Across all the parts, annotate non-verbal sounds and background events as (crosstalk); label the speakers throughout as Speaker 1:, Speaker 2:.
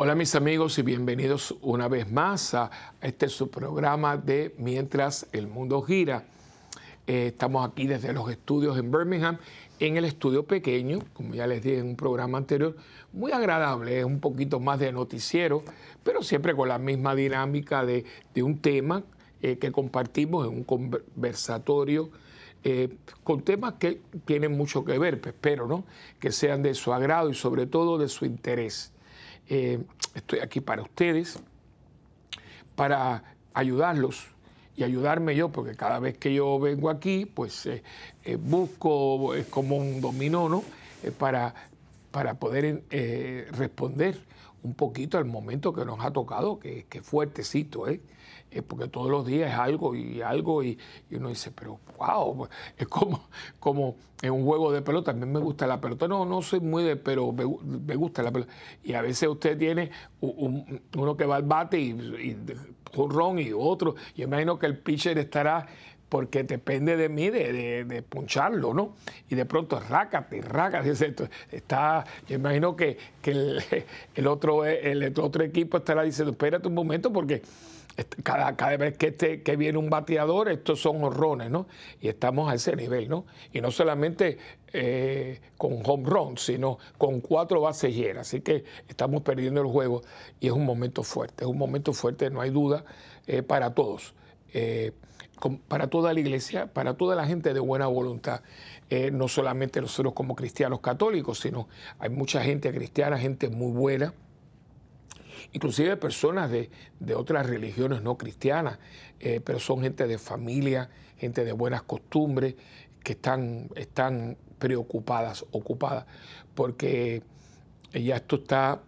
Speaker 1: Hola mis amigos y bienvenidos una vez más a este su programa de Mientras el Mundo Gira. Eh, estamos aquí desde los estudios en Birmingham, en el estudio pequeño, como ya les dije en un programa anterior, muy agradable, es un poquito más de noticiero, pero siempre con la misma dinámica de, un tema eh, que compartimos en un conversatorio. Eh, con temas que tienen mucho que ver, pues, espero, ¿no? Que sean de su agrado y sobre todo de su interés. Eh, estoy aquí para ustedes, para ayudarlos y ayudarme yo, porque cada vez que yo vengo aquí, pues eh, eh, busco, es como un dominó, ¿no? para, para poder responder un poquito al momento que nos ha tocado, que, que fuertecito, ¿eh? Eh, porque todos los días es algo y algo y, uno dice, pero wow, (laughs) es como, como en un juego de pelota, también me gusta la pelota, no, no soy muy de, pero me, gusta la pelota. Y a veces usted tiene uno que va al bate y, un ron y otro, y imagino que el pitcher estará porque depende de mí de, de, poncharlo, ¿no? Y de pronto rácate, rácate, (laughs) está, yo imagino que, el, (laughs) el, otro, el otro equipo estará diciendo, espérate un momento porque cada, cada vez que, este, que viene un bateador, estos son horrones, ¿no? Y estamos a ese nivel, ¿no? Y no solamente eh, con home run, sino con cuatro bases llenas. Así que estamos perdiendo el juego y es un momento fuerte, es un momento fuerte, no hay duda, eh, para todos. Eh, para toda la iglesia, para toda la gente de buena voluntad, no solamente nosotros como cristianos católicos, sino hay mucha gente cristiana, gente muy buena, inclusive personas de, otras religiones no cristianas, eh, pero son gente de familia, gente de buenas costumbres, que están, están preocupadas, ocupadas, porque ya esto está,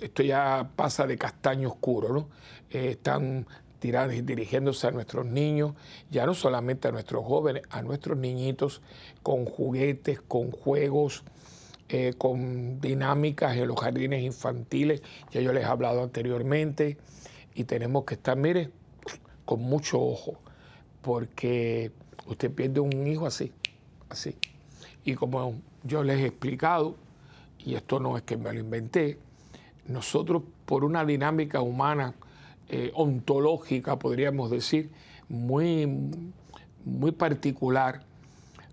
Speaker 1: esto ya pasa de castaño oscuro, ¿no? Eh, están dirigiéndose a nuestros niños, ya no solamente a nuestros jóvenes, a nuestros niñitos, con juguetes, con juegos, eh, con dinámicas en los jardines infantiles, ya yo les he hablado anteriormente, y tenemos que estar, mire, con mucho ojo, porque usted pierde un hijo así, así. Y como yo les he explicado, y esto no es que me lo inventé, nosotros por una dinámica humana, eh, ontológica, podríamos decir, muy, muy particular,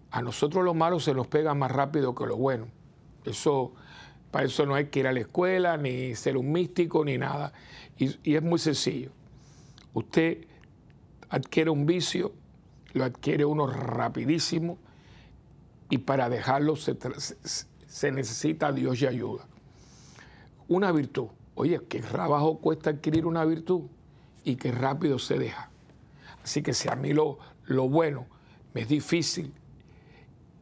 Speaker 1: a nosotros lo malo se nos pega más rápido que lo bueno. Eso, para eso no hay que ir a la escuela, ni ser un místico, ni nada. Y, es muy sencillo. Usted adquiere un vicio, lo adquiere uno rapidísimo, y para dejarlo se, necesita Dios y ayuda. Una virtud. Oye, qué trabajo cuesta adquirir una virtud y qué rápido se deja. Así que si a mí lo, lo bueno me es difícil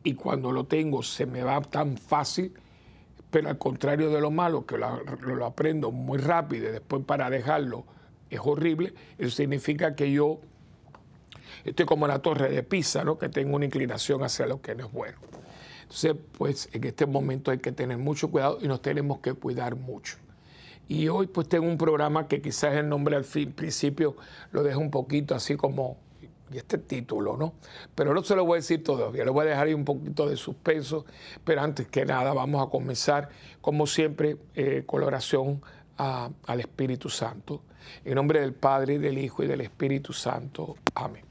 Speaker 1: y cuando lo tengo se me va tan fácil, pero al contrario de lo malo, que lo, aprendo muy rápido y después para dejarlo es horrible, eso significa que yo estoy como la torre de Pisa, ¿no? que tengo una inclinación hacia lo que no es bueno. Entonces, pues en este momento hay que tener mucho cuidado y nos tenemos que cuidar mucho. Y hoy pues tengo un programa que quizás el nombre al principio lo deja un poquito así como y este título, ¿no? Pero no se lo voy a decir todavía, le voy a dejar ahí un poquito de suspenso, pero antes que nada vamos a comenzar, como siempre, eh, con oración al Espíritu Santo. En nombre del Padre, del Hijo y del Espíritu Santo. Amén.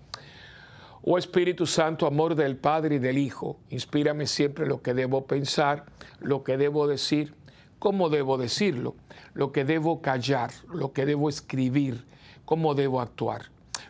Speaker 1: Oh Espíritu Santo, amor del Padre y del Hijo, inspírame siempre lo que debo pensar, lo que debo decir, cómo debo decirlo, lo que debo callar, lo que debo escribir, cómo debo actuar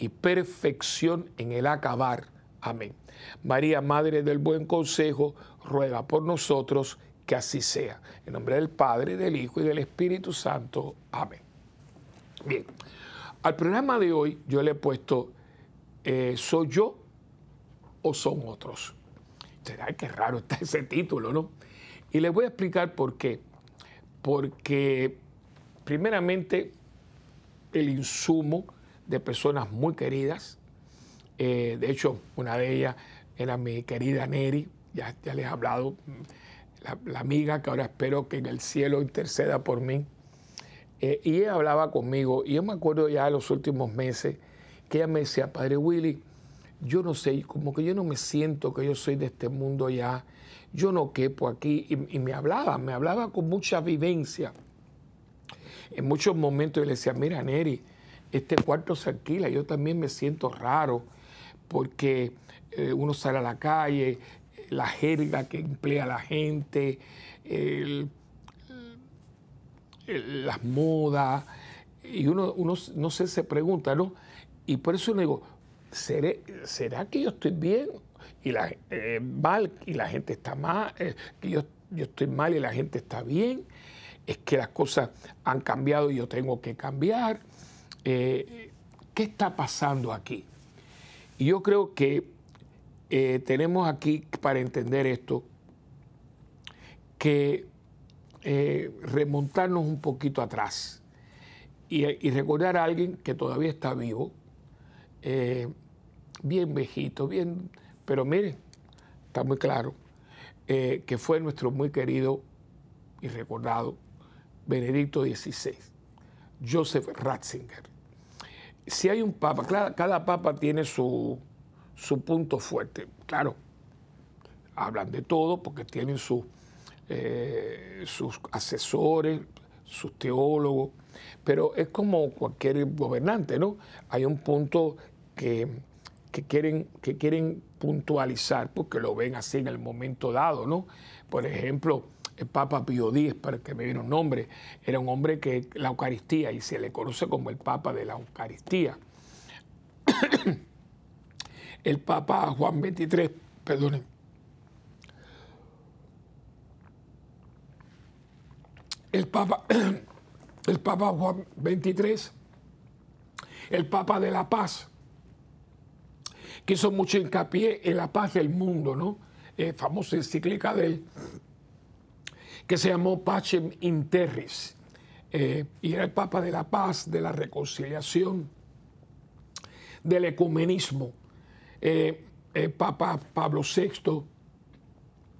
Speaker 1: y perfección en el acabar. Amén. María, Madre del Buen Consejo, ruega por nosotros que así sea. En nombre del Padre, del Hijo y del Espíritu Santo. Amén. Bien, al programa de hoy yo le he puesto, eh, ¿soy yo o son otros? Será que raro está (laughs) ese título, ¿no? Y les voy a explicar por qué. Porque primeramente el insumo de personas muy queridas. Eh, de hecho, una de ellas era mi querida Neri, ya, ya les he hablado, la, amiga que ahora espero que en el cielo interceda por mí. Eh, y ella hablaba conmigo, y yo me acuerdo ya de los últimos meses, que ella me decía, Padre Willy, yo no sé, como que yo no me siento que yo soy de este mundo ya, yo no quepo aquí, y, y me hablaba, me hablaba con mucha vivencia. En muchos momentos yo le decía, mira Neri, este cuarto se alquila, yo también me siento raro, porque eh, uno sale a la calle, la jerga que emplea la gente, las modas, y uno, uno, no sé, se pregunta, ¿no? Y por eso uno digo, ¿será que yo estoy bien y la, eh, mal y la gente está mal? Eh, que yo, yo estoy mal y la gente está bien. Es que las cosas han cambiado y yo tengo que cambiar. ¿Qué está pasando aquí? Yo creo que eh, tenemos aquí, para entender esto, que eh, remontarnos un poquito atrás y, recordar a alguien que todavía está vivo, eh, bien viejito, bien, pero miren, está muy claro, que fue nuestro muy querido y recordado Benedicto XVI, Joseph Ratzinger. Si hay un papa, cada papa tiene su, su punto fuerte. Claro, hablan de todo porque tienen eh, sus asesores, sus teólogos, pero es como cualquier gobernante, ¿no? Hay un punto que, quieren, que quieren puntualizar porque lo ven así en el momento dado, ¿no? Por ejemplo, el Papa Pío X, para que me viene un nombre, era un hombre que la Eucaristía, y se le conoce como el Papa de la Eucaristía. (coughs) el Papa Juan XXIII, perdonen, el Papa, (coughs) el Papa Juan XXIII, el Papa de la Paz, que hizo mucho hincapié en la paz del mundo, ¿no? Eh, famosa encíclica de que se llamó Pacem in Terris, eh, y era el Papa de la Paz, de la reconciliación, del ecumenismo. Eh, el Papa Pablo VI,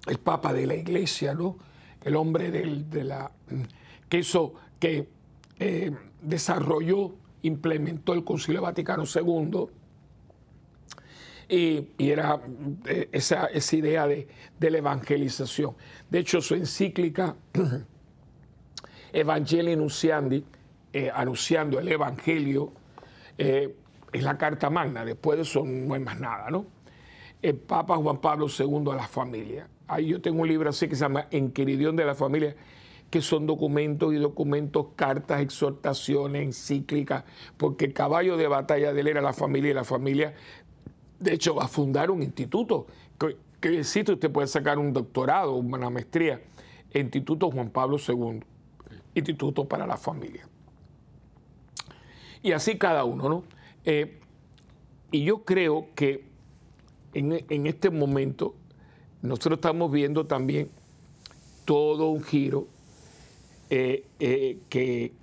Speaker 1: el Papa de la Iglesia, ¿no? el hombre de la, que hizo, que eh, desarrolló, implementó el Concilio Vaticano II, y, era eh, esa, esa, idea de, la evangelización. De hecho, su encíclica (clears throat) Evangelii Nunciandi, anunciando el Evangelio, es la Carta Magna, después de eso no hay más nada, ¿no? El Papa Juan Pablo II a la familia. Ahí yo tengo un libro así que se llama Enquiridión de la familia, que son documentos y documentos, cartas, exhortaciones, encíclicas, porque el caballo de batalla de él era la familia y la familia, de hecho, va a fundar un instituto. Que, que usted puede sacar un doctorado, una maestría, Instituto Juan Pablo II, Instituto para la Familia. Y así cada uno, ¿no? Eh, y yo creo que en, este momento nosotros estamos viendo también todo un giro eh, eh, que,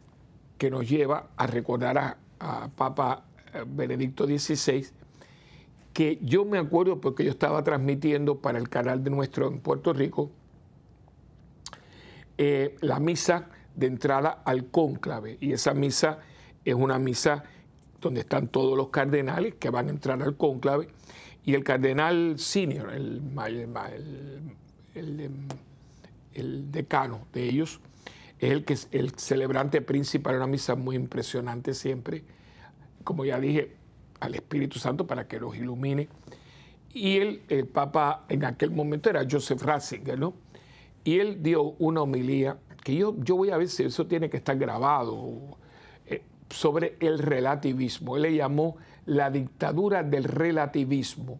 Speaker 1: que, nos lleva a recordar a, Papa Benedicto XVI, que yo me acuerdo porque yo estaba transmitiendo para el canal de nuestro en Puerto Rico la misa de entrada al cónclave. Y esa misa es una misa donde están todos los cardenales que van a entrar al cónclave, y el cardenal senior, el, decano de ellos, es el, que el celebrante principal, una misa muy impresionante siempre, como ya dije, al Espíritu Santo para que los ilumine. Y él, el Papa en aquel momento era Joseph Ratzinger, ¿no? Y él dio una homilía que yo, yo voy a ver si eso tiene que estar grabado sobre el relativismo. Él le llamó la dictadura del relativismo.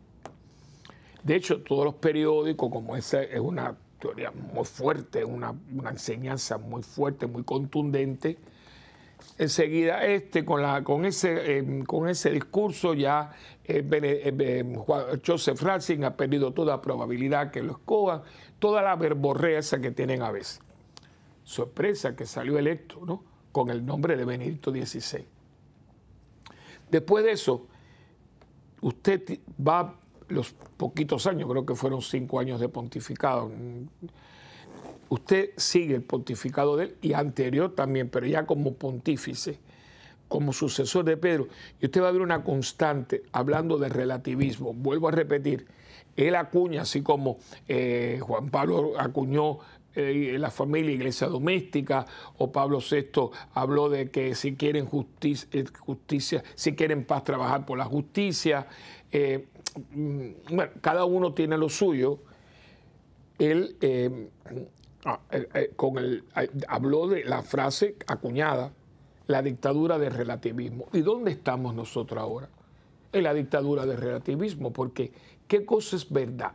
Speaker 1: De hecho, todos los periódicos, como esa es una teoría muy fuerte, una, enseñanza muy fuerte, muy contundente, enseguida este con, la, con, ese, eh, con ese discurso ya eh, eh, Joseph Ratzinger ha perdido toda probabilidad que lo escoban, toda la verborrea esa que tienen a veces. Sorpresa que salió electo, ¿no? con el nombre de Benedicto XVI. Después de eso, usted va los poquitos años, creo que fueron cinco años de pontificado. Usted sigue el pontificado de él y anterior también, pero ya como pontífice, como sucesor de Pedro. Y usted va a ver una constante hablando de relativismo. Vuelvo a repetir, él acuña, así como eh, Juan Pablo acuñó eh, la familia, iglesia doméstica, o Pablo VI habló de que si quieren justicia, eh, justicia si quieren paz, trabajar por la justicia. Mm, bueno, cada uno tiene lo suyo. Él con el, habló de la frase acuñada, la dictadura del relativismo. ¿Y dónde estamos nosotros ahora? En la dictadura del relativismo, porque ¿qué cosa es verdad?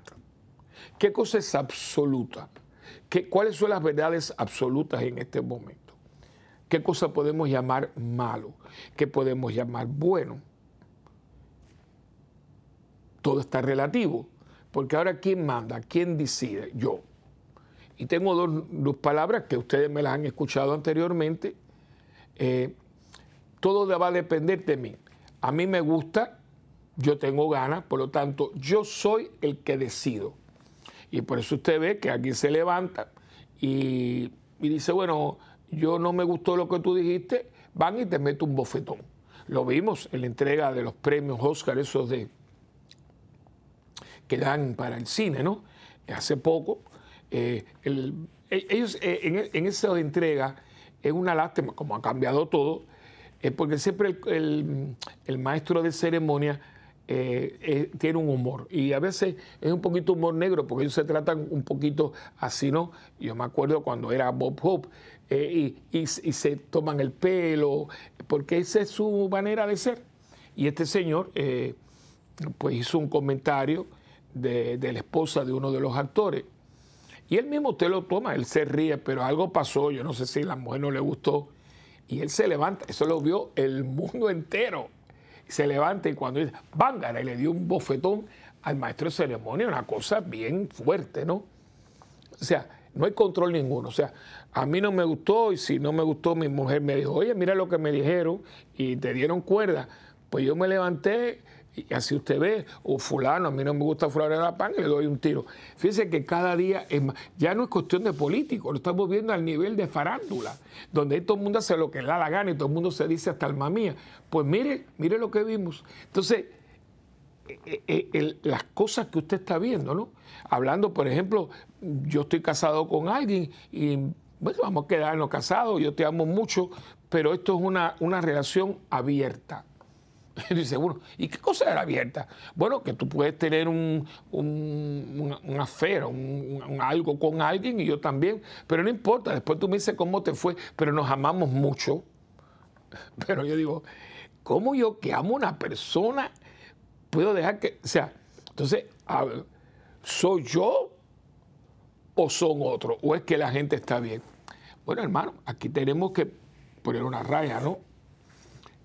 Speaker 1: ¿Qué cosa es absoluta? ¿Qué, ¿Cuáles son las verdades absolutas en este momento? ¿Qué cosa podemos llamar malo? ¿Qué podemos llamar bueno? Todo está relativo, porque ahora ¿quién manda? ¿Quién decide? Yo. Y tengo dos, dos palabras que ustedes me las han escuchado anteriormente eh, todo va a depender de mí. A mí me gusta, yo tengo ganas, por lo tanto, yo soy el que decido. Y por eso usted ve que aquí se levanta y, dice, bueno, yo no me gustó lo que tú dijiste, van y te meto un bofetón. Lo vimos en la entrega de los premios Oscar, esos de que dan para el cine, ¿no? Hace poco, eh, e, ellos eh, en, en, esa entrega es una lástima, como ha cambiado todo, es porque siempre el, maestro de ceremonia eh, eh, tiene un humor y a veces es un poquito humor negro porque ellos se tratan un poquito así, ¿no? Yo me acuerdo cuando era Bob Hope eh, y, se toman el pelo, porque esa es su manera de ser. Y este señor pues hizo un comentario de, de la esposa de uno de los actores y él mismo usted lo toma, él se ríe, pero algo pasó, yo no sé si la mujer no le gustó. Y él se levanta, eso lo vio el mundo entero. Se levanta y cuando dice, vángara, y le dio un bofetón al maestro de ceremonia, una cosa bien fuerte, ¿no? O sea, no hay control ninguno. O sea, a mí no me gustó y si no me gustó, mi mujer me dijo, oye, mira lo que me dijeron y te dieron cuerda. Pues yo me levanté y así usted ve, o fulano, a mí no me gusta fulano de la pan, le doy un tiro. Fíjese que cada día es más, ya no es cuestión de político, lo estamos viendo al nivel de farándula, donde todo el mundo hace lo que le da la gana y todo el mundo se dice hasta alma mía. Pues mire, mire lo que vimos. Entonces, eh, eh, las cosas que usted está viendo, ¿no? Hablando, por ejemplo, yo estoy casado con alguien y bueno, vamos a quedarnos casados, yo te amo mucho, pero esto es una, una relación abierta (laughs) dice, bueno, ¿y qué cosa era abierta? Bueno, que tú puedes tener un, un, una fe, un, algo con alguien y yo también, pero no importa, después tú me dices cómo te fue, pero nos amamos mucho. (laughs) Pero yo digo, ¿cómo yo que amo a una persona puedo dejar que, o sea, entonces, ¿soy yo o son otros? ¿O es que la gente está bien? Bueno, hermano, aquí tenemos que poner una raya, ¿no?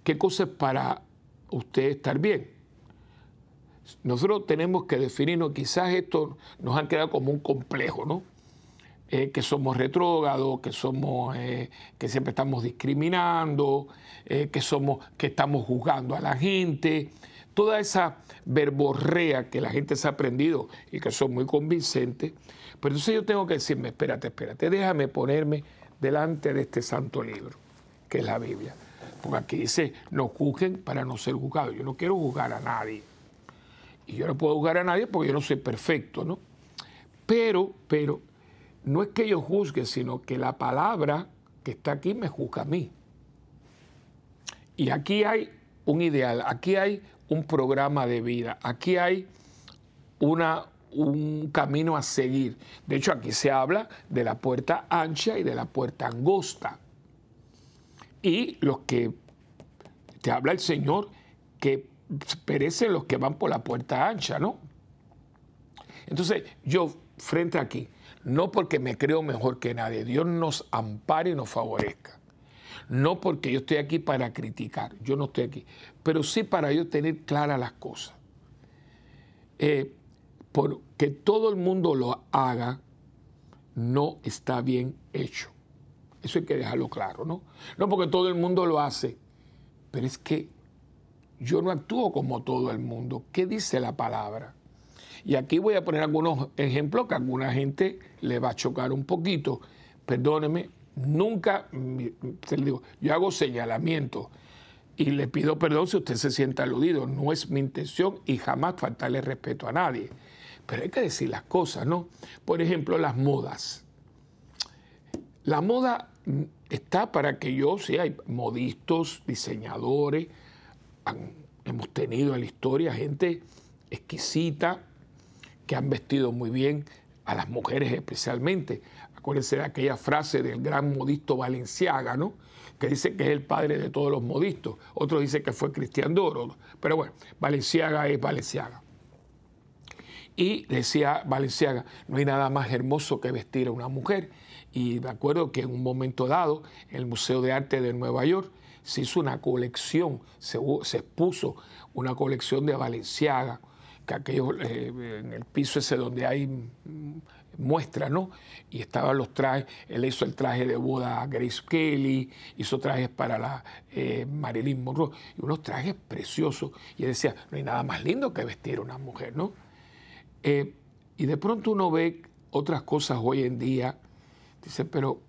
Speaker 1: ¿Qué cosa es para usted estar bien. Nosotros tenemos que definirnos, quizás esto nos han quedado como un complejo, ¿no? Eh, que somos retrógados, que somos, eh, que siempre estamos discriminando, eh, que somos, que estamos juzgando a la gente, toda esa verborrea que la gente se ha aprendido y que son muy convincentes. Pero entonces yo tengo que decirme, espérate, espérate, déjame ponerme delante de este santo libro, que es la Biblia. Porque aquí dice, no juzguen para no ser juzgados. Yo no quiero juzgar a nadie. Y yo no puedo juzgar a nadie porque yo no soy perfecto, ¿no? Pero, pero, no es que yo juzgue, sino que la palabra que está aquí me juzga a mí. Y aquí hay un ideal, aquí hay un programa de vida, aquí hay una, un camino a seguir. De hecho, aquí se habla de la puerta ancha y de la puerta angosta y los que te habla el Señor, que perecen los que van por la puerta ancha, ¿no? Entonces, yo frente aquí, no porque me creo mejor que nadie, Dios nos ampare y nos favorezca. No porque yo estoy aquí para criticar, yo no estoy aquí, pero sí para yo tener claras las cosas. Eh, porque todo el mundo lo haga, no está bien hecho. Eso hay que dejarlo claro, ¿no? No porque todo el mundo lo hace, pero es que yo no actúo como todo el mundo. ¿Qué dice la palabra? Y aquí voy a poner algunos ejemplos que a alguna gente le va a chocar un poquito. Perdóneme, nunca, yo hago señalamiento y le pido perdón si usted se siente aludido. No es mi intención y jamás faltarle respeto a nadie. Pero hay que decir las cosas, ¿no? Por ejemplo, las modas. La moda está para que yo, sí, hay modistas, diseñadores, hemos tenido en la historia gente exquisita que han vestido muy bien a las mujeres especialmente. Acuérdense de aquella frase del gran modisto Valenciaga, ¿no? que dice que es el padre de todos los modistos. Otro dice que fue Cristian Doro. Pero bueno, Valenciaga es Valenciaga. Y decía Valenciaga, no hay nada más hermoso que vestir a una mujer. Y me acuerdo que en un momento dado, en el Museo de Arte de Nueva York, se hizo una colección, se, expuso una colección de Valenciaga, que aquello, eh, en el piso ese donde hay mm, muestra, ¿no? Y estaban los trajes, él hizo el traje de boda a Grace Kelly, hizo trajes para la eh, Marilyn Monroe, y unos trajes preciosos. Y él decía, no hay nada más lindo que vestir a una mujer, ¿no? Eh, y de pronto uno ve otras cosas hoy en día, dice, pero,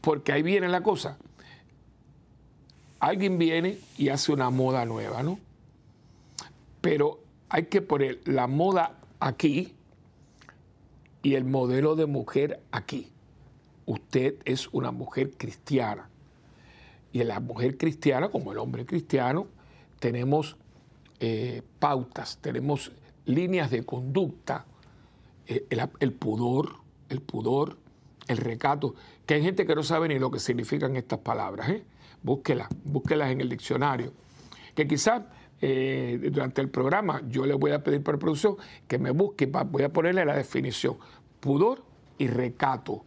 Speaker 1: porque ahí viene la cosa alguien viene y hace una moda nueva, ¿no? Pero hay que poner la moda aquí y el modelo de mujer aquí. Usted es una mujer cristiana. Y en la mujer cristiana, como el hombre cristiano, tenemos eh, pautas, tenemos líneas de conducta, eh, el, pudor, el pudor, el recato, que hay gente que no sabe ni lo que significan estas palabras. ¿eh? búsquelas, búsquelas en el diccionario. Que quizás eh, durante el programa yo le voy a pedir por producción que me busque, voy a ponerle la definición, pudor y recato.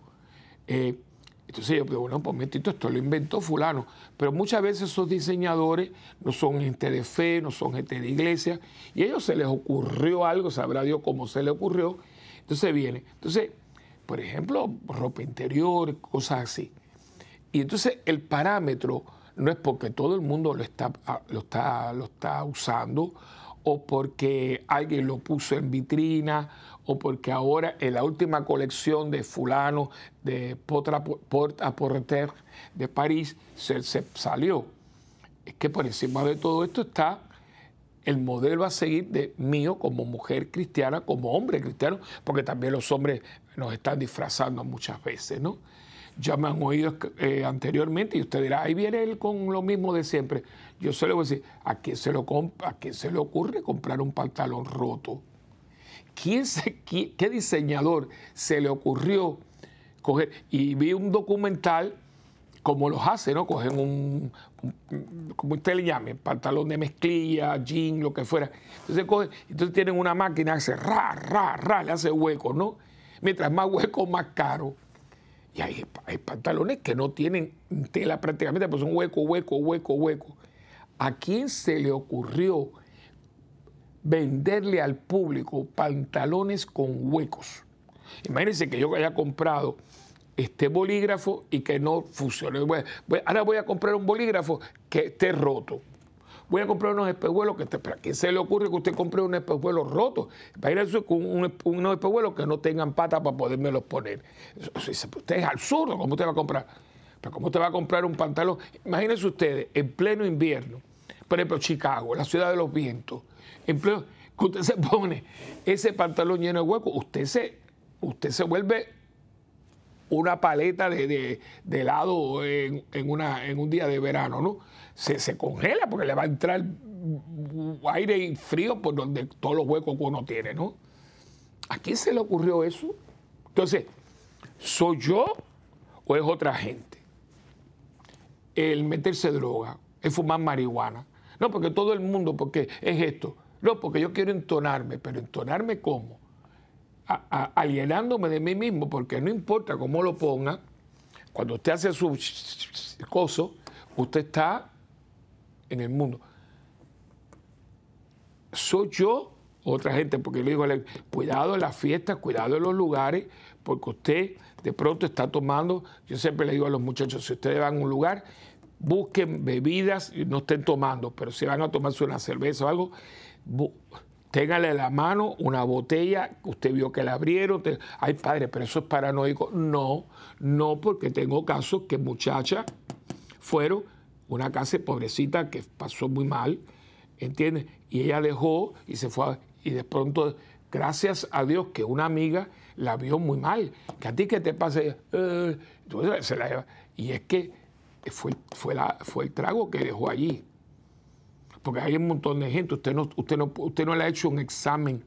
Speaker 1: Eh, entonces yo digo, bueno, pues momentito, esto lo inventó fulano. Pero muchas veces esos diseñadores no son gente de fe, no son gente de iglesia, y a ellos se les ocurrió algo, sabrá Dios cómo se le ocurrió. Entonces viene. Entonces, por ejemplo, ropa interior, cosas así. Y entonces el parámetro no es porque todo el mundo lo está, ah, lo está, lo está usando o porque alguien lo puso en vitrina o porque ahora en la última colección de fulano de Port à Porter de París se, se salió. Es que por encima de todo esto está el modelo a seguir de mío como mujer cristiana, como hombre cristiano, porque también los hombres nos están disfrazando muchas veces, ¿no? ya me han oído eh, anteriormente y usted dirá, ahí viene él con lo mismo de siempre. Yo se lo voy a decir, ¿a quién se, lo ¿a quién se le ocurre comprar un pantalón roto? ¿Quién se, ¿Qué diseñador se le ocurrió coger? Y vi un documental como los hace, ¿no? Cogen un, como usted le llame, pantalón de mezclilla, jean, lo que fuera. Entonces cogen, entonces tienen una máquina hace ra, ra, ra, le hace hueco, ¿no? Mientras más hueco, más caro. Y hay, pantalones que no tienen tela prácticamente, pues son hueco, hueco, hueco, hueco. ¿A quién se le ocurrió venderle al público pantalones con huecos? Imagínense que yo haya comprado este bolígrafo y que no funcione. Ahora voy a comprar un bolígrafo que esté roto voy a comprar unos espejuelos que te, ¿para qué se le ocurre que usted compre unos espejuelos rotos? Para ir con unos espejuelos que no tengan patas para podérmelos poner. usted es absurdo, ¿cómo usted va a comprar? Pero ¿cómo usted va a comprar un pantalón? Imagínense ustedes, en pleno invierno, por ejemplo, Chicago, la ciudad de los vientos, en pleno, que usted se pone ese pantalón lleno de huecos, usted se, usted se vuelve una paleta de, helado en, una, en un día de verano, ¿no? Se, congela porque le va a entrar aire y frío por donde todos los huecos que uno tiene, ¿no? ¿A quién se le ocurrió eso? Entonces, ¿soy yo o es otra gente? El meterse droga, el fumar marihuana. No, porque todo el mundo, porque es esto. No, porque yo quiero entonarme, pero entonarme cómo? alienándome de mí mismo, porque no importa cómo lo ponga, cuando usted hace su coso, usted está en el mundo. Soy yo, otra gente, porque le digo, cuidado en las fiestas, cuidado en los lugares, porque usted de pronto está tomando, yo siempre le digo a los muchachos, si ustedes van a un lugar, busquen bebidas, no estén tomando, pero si van a tomarse una cerveza o algo, téngale la mano una botella, usted vio que la abrieron, ay padre, pero eso es paranoico. No, no, porque tengo casos que muchachas fueron, una casa pobrecita que pasó muy mal, ¿entiendes? Y ella dejó y se fue, y de pronto, gracias a Dios que una amiga la vio muy mal, que a ti que te pase, eh, se la Y es que fue, fue, fue el trago que dejó allí porque hay un montón de gente, usted no, usted no, usted no le ha hecho un examen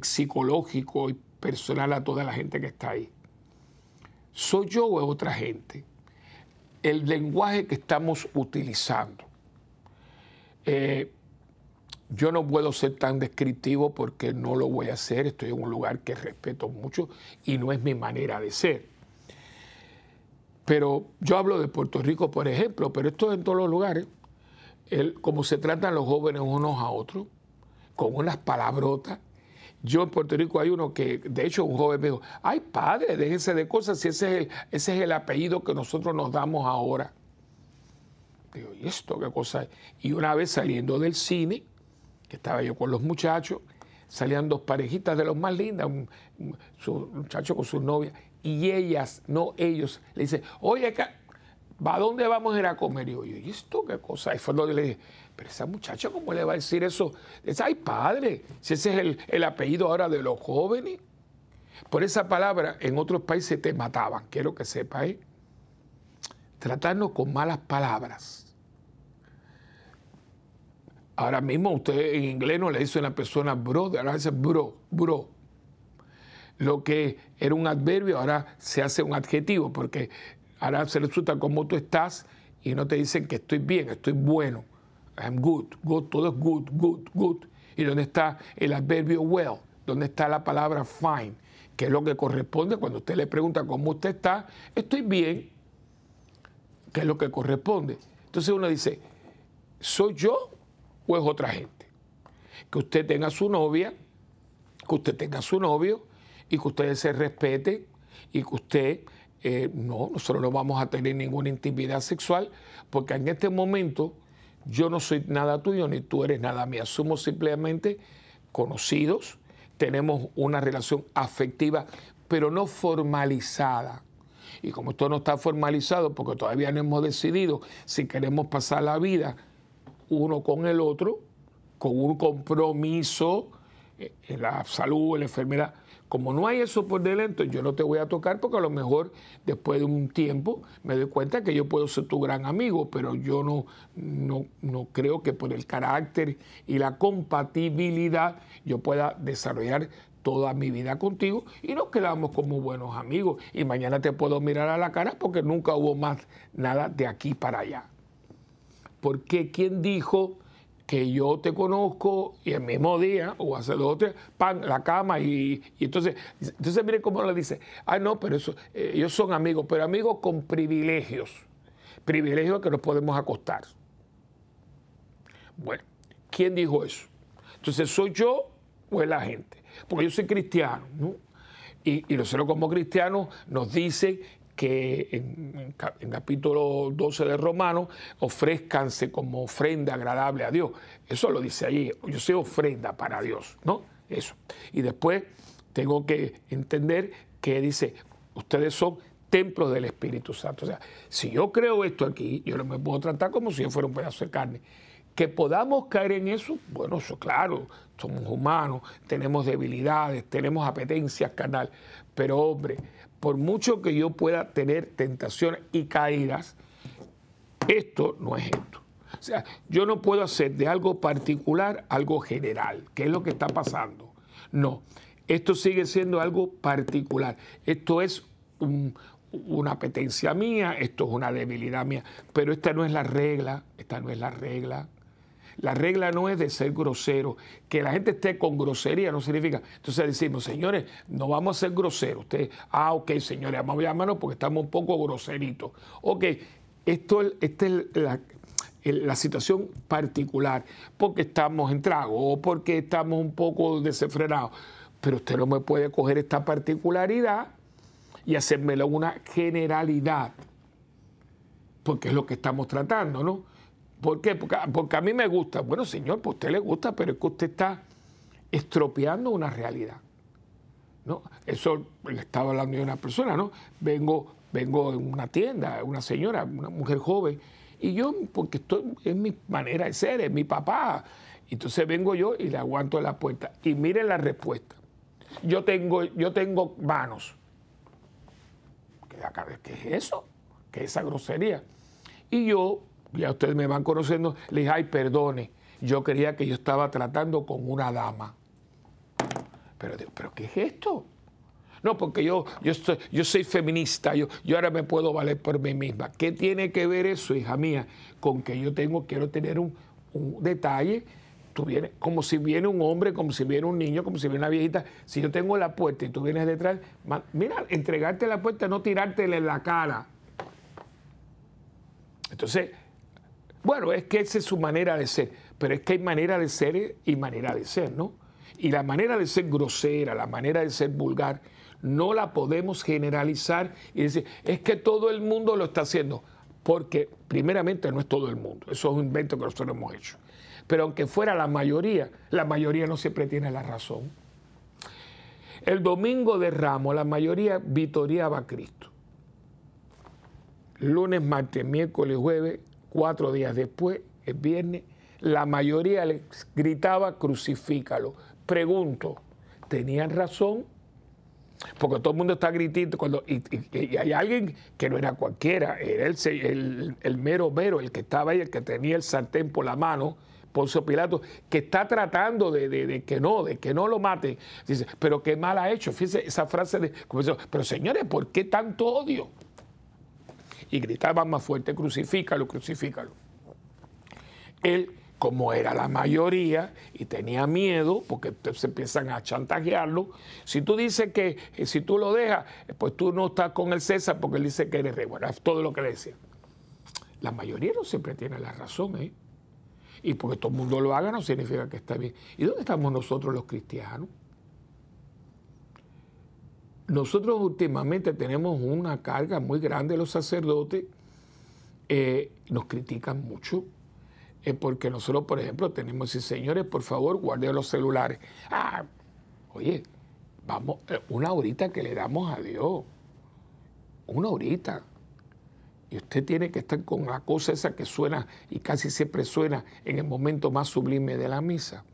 Speaker 1: psicológico y personal a toda la gente que está ahí. ¿Soy yo o es otra gente? El lenguaje que estamos utilizando. Eh, yo no puedo ser tan descriptivo porque no lo voy a hacer, estoy en un lugar que respeto mucho y no es mi manera de ser. Pero yo hablo de Puerto Rico, por ejemplo, pero esto es en todos los lugares el, cómo se tratan los jóvenes unos a otros, con unas palabrotas. Yo en Puerto Rico hay uno que, de hecho, un joven me dijo, ay padre, déjese de cosas si ese es el, ese es el apellido que nosotros nos damos ahora. Digo, ¿y esto qué cosa? Y una vez saliendo del cine, que estaba yo con los muchachos, salían dos parejitas de los más lindas, un, muchacho con su novia, y ellas, no ellos, le dicen, oye, ¿va dónde vamos a ir a comer? Y yo, ¿y esto qué cosa? Y fue donde le dije, pero esa muchacha, ¿cómo le va a decir eso? Es, ay, padre, si ese es el, apellido ahora de los jóvenes. Por esa palabra, en otros países te mataban, quiero que sepáis. ¿eh? Tratarnos con malas palabras. Ahora mismo usted en inglés no le dice a una persona bro, ahora dice bro, bro. Lo que era un adverbio ahora se hace un adjetivo, porque Ahora se resulta como tú estás y no te dicen que estoy bien, estoy bueno. I'm good, good, todo es good, good, good. ¿Y dónde está el adverbio well? ¿Dónde está la palabra fine? Que es lo que corresponde cuando usted le pregunta cómo usted está, estoy bien, ¿Qué es lo que corresponde. Entonces uno dice, ¿soy yo o es otra gente? Que usted tenga su novia, que usted tenga su novio y que ustedes se respeten y que usted eh, no, nosotros no vamos a tener ninguna intimidad sexual, porque en este momento yo no soy nada tuyo ni tú eres nada mía. Somos simplemente conocidos, tenemos una relación afectiva, pero no formalizada. Y como esto no está formalizado, porque todavía no hemos decidido si queremos pasar la vida uno con el otro, con un compromiso eh, en la salud, en la enfermedad, como no hay eso por delante, yo no te voy a tocar porque a lo mejor después de un tiempo me doy cuenta que yo puedo ser tu gran amigo, pero yo no, no, creo que por el carácter y la compatibilidad yo pueda desarrollar toda mi vida contigo y nos quedamos como buenos amigos. Y mañana te puedo mirar a la cara porque nunca hubo más nada de aquí para allá. Porque ¿quién dijo que yo te conozco y el mismo día o hace dos o pan, la cama y, entonces, entonces mire cómo le dice, ah, no, pero eso, eh, ellos son amigos, pero amigos con privilegios, privilegios que nos podemos acostar. Bueno, ¿quién dijo eso? Entonces, ¿soy yo o es la gente? Porque yo soy cristiano, ¿no? Y, y nosotros como cristianos nos dicen que en, capítulo 12 de Romanos, ofrezcanse como ofrenda agradable a Dios. Eso lo dice ahí, yo soy ofrenda para Dios, ¿no? Eso. Y después tengo que entender que dice, ustedes son templos del Espíritu Santo. O sea, si yo creo esto aquí, yo no me puedo tratar como si yo fuera un pedazo de carne. Que podamos caer en eso, bueno, eso claro, somos humanos, tenemos debilidades, tenemos apetencias carnal, pero hombre, por mucho que yo pueda tener tentaciones y caídas, esto no es esto. O sea, yo no puedo hacer de algo particular algo general, que es lo que está pasando. No, esto sigue siendo algo particular. Esto es una apetencia mía, esto es una debilidad mía, pero esta no es la regla, esta no es la regla. La regla no es de ser grosero. Que la gente esté con grosería no significa. Entonces decimos, señores, no vamos a ser groseros. Usted, ah, ok, señores, vamos a llamarnos porque estamos un poco groseritos. Ok, esto, esta es la, la situación particular, porque estamos en trago o porque estamos un poco desenfrenados. Pero usted no me puede coger esta particularidad y hacérmelo una generalidad. porque es lo que estamos tratando, ¿no? ¿Por qué? Porque, porque a mí me gusta. Bueno, señor, pues a usted le gusta, pero es que usted está estropeando una realidad. ¿no? Eso le estaba hablando de una persona, ¿no? Vengo, vengo en una tienda, una señora, una mujer joven, y yo, porque esto es mi manera de ser, es mi papá. Entonces vengo yo y le aguanto la puerta. Y miren la respuesta. Yo tengo, yo tengo manos. ¿Qué es eso? ¿Qué es esa grosería? Y yo, ya ustedes me van conociendo, le dije, ay, perdone, yo creía que yo estaba tratando con una dama. Pero ¿pero qué es esto? No, porque yo, yo, yo soy feminista, yo, yo ahora me puedo valer por mí misma. ¿Qué tiene que ver eso, hija mía, con que yo tengo, quiero tener un, detalle? Tú vienes, como si viene un hombre, como si viene un niño, como si viene una viejita. Si yo tengo la puerta y tú vienes detrás, mira, entregarte la puerta, no tirártela en la cara. Entonces, bueno, es que esa es su manera de ser, pero es que hay manera de ser y manera de ser, ¿no? Y la manera de ser grosera, la manera de ser vulgar, no la podemos generalizar y decir, es que todo el mundo lo está haciendo, porque primeramente no es todo el mundo, eso es un invento que nosotros hemos hecho. Pero aunque fuera la mayoría, la mayoría no siempre tiene la razón. El domingo de Ramos, la mayoría vitoriaba a Cristo. Lunes, martes, miércoles, jueves, cuatro días después, el viernes, la mayoría le gritaba crucifícalo. Pregunto, ¿tenían razón? Porque todo el mundo está gritando cuando y, hay alguien que no era cualquiera, era el, el, mero mero, el que estaba ahí, el que tenía el sartén por la mano, Poncio Pilato, que está tratando de, que no, de que no lo mate. Dice, pero qué mal ha hecho. Fíjese esa frase de, pero señores, ¿por qué tanto odio? Y gritaban más fuerte, crucifícalo, crucifícalo. Él como era la mayoría y tenía miedo, porque se empiezan a chantajearlo, si tú dices que eh, si tú lo dejas, eh, pues tú no estás con el César porque él dice que eres rey. Bueno, es todo lo que le decía. La mayoría no siempre tiene la razón, ¿eh? Y porque todo el mundo lo haga no significa que está bien. ¿Y dónde estamos nosotros los cristianos? Nosotros últimamente tenemos una carga muy grande, los sacerdotes eh, nos critican mucho es porque nosotros, por ejemplo, tenemos, y señores, por favor, guarden los celulares. Ah, oye, vamos, eh, una horita que le damos a Dios. Una horita. Y usted tiene que estar con la cosa esa que suena y casi siempre suena en el momento más sublime de la misa.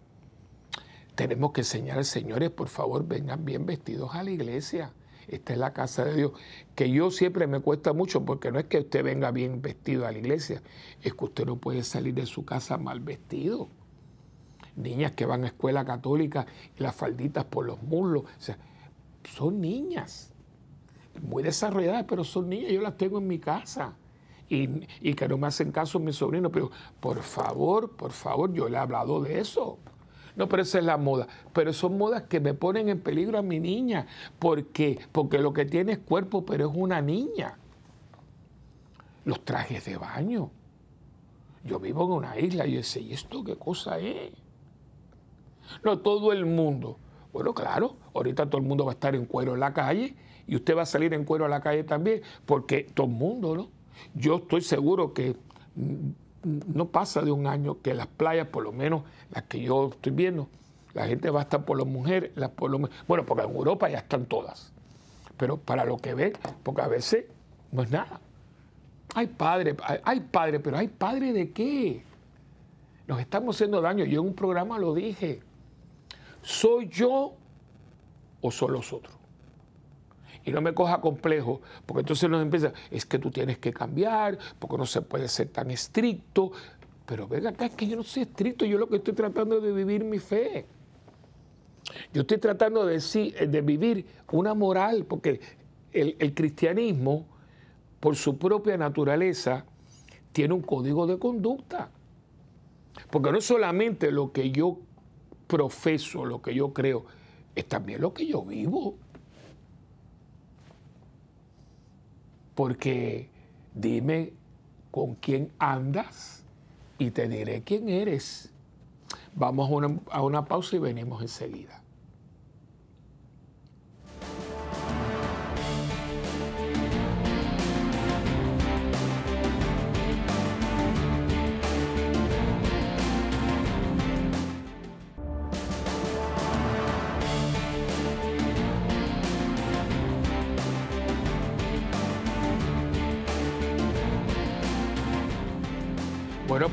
Speaker 1: Tenemos que enseñar, señores, por favor, vengan bien vestidos a la iglesia esta es la casa de Dios, que yo siempre me cuesta mucho porque no es que usted venga bien vestido a la iglesia, es que usted no puede salir de su casa mal vestido. Niñas que van a escuela católica y las falditas por los muslos, son niñas, muy desarrolladas, pero son niñas, yo las tengo en mi casa. Y, y que no me hacen caso mis sobrinos, pero por favor, por favor, yo le he hablado de eso. No, pero esa es la moda. Pero son modas que me ponen en peligro a mi niña. ¿Por qué? Porque lo que tiene es cuerpo, pero es una niña. Los trajes de baño. Yo vivo en una isla y yo decía, ¿y esto qué cosa es? No, todo el mundo. Bueno, claro, ahorita todo el mundo va a estar en cuero en la calle y usted va a salir en cuero a la calle también, porque todo el mundo, ¿no? Yo estoy seguro que no pasa de un año que las playas, por lo menos las que yo estoy viendo, la gente va a estar por las mujeres, las por los, bueno, porque en Europa ya están todas, pero para lo que ven, porque a veces no es nada. Hay padre, hay padre, pero hay padre de qué? Nos estamos haciendo daño. Yo en un programa lo dije. ¿Soy yo o son los otros? Y no me coja complejo, porque entonces nos empieza, es que tú tienes que cambiar, porque no se puede ser tan estricto. Pero venga acá, es que yo no soy estricto, yo lo que estoy tratando de vivir mi fe. Yo estoy tratando de, de vivir una moral, porque el, el cristianismo, por su propia naturaleza, tiene un código de conducta. Porque no solamente lo que yo profeso, lo que yo creo, es también lo que yo vivo. Porque dime con quién andas y te diré quién eres. Vamos a una, pausa y venimos enseguida.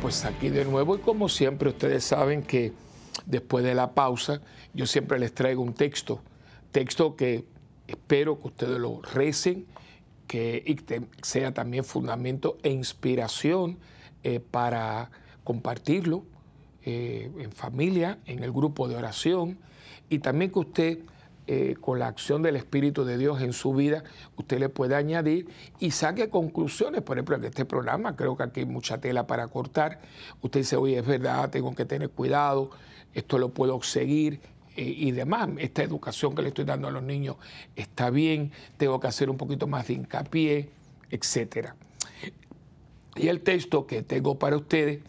Speaker 1: Pues aquí de nuevo. Y como siempre ustedes saben que después de la pausa yo siempre les traigo un texto, texto que espero que ustedes lo recen, que sea también fundamento e inspiración eh, para compartirlo eh, en familia, en el grupo de oración. Y también que usted eh, con la acción del Espíritu de Dios en su vida, usted le puede añadir y saque conclusiones. Por ejemplo, en este programa creo que aquí hay mucha tela para cortar. Usted dice, oye, es verdad, tengo que tener cuidado, esto lo puedo seguir eh, y demás. Esta educación que le estoy dando a los niños está bien, tengo que hacer un poquito más de hincapié, etc. Y el texto que tengo para ustedes